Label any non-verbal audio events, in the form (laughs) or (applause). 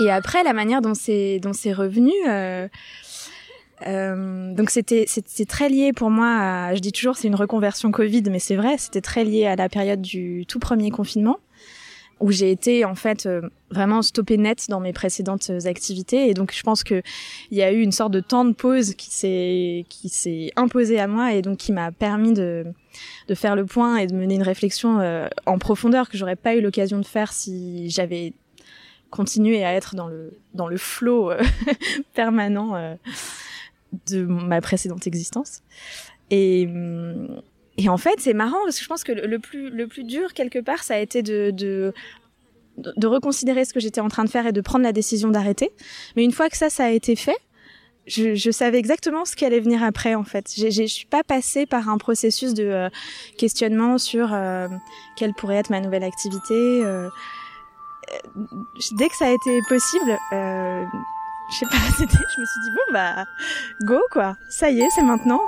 Et après, la manière dont c'est dont c'est revenu. Euh, euh, donc c'était c'était très lié pour moi. À, je dis toujours c'est une reconversion Covid, mais c'est vrai, c'était très lié à la période du tout premier confinement où j'ai été en fait euh, vraiment stoppée net dans mes précédentes activités et donc je pense que il y a eu une sorte de temps de pause qui s'est qui s'est imposé à moi et donc qui m'a permis de de faire le point et de mener une réflexion euh, en profondeur que j'aurais pas eu l'occasion de faire si j'avais continué à être dans le dans le flot euh, (laughs) permanent de ma précédente existence et hum, et en fait, c'est marrant parce que je pense que le plus, le plus dur quelque part, ça a été de, de, de reconsidérer ce que j'étais en train de faire et de prendre la décision d'arrêter. Mais une fois que ça, ça a été fait, je, je, savais exactement ce qui allait venir après en fait. Je ne suis pas passée par un processus de euh, questionnement sur euh, quelle pourrait être ma nouvelle activité. Euh, dès que ça a été possible, je sais pas, (laughs) je me suis dit bon bah go quoi, ça y est, c'est maintenant.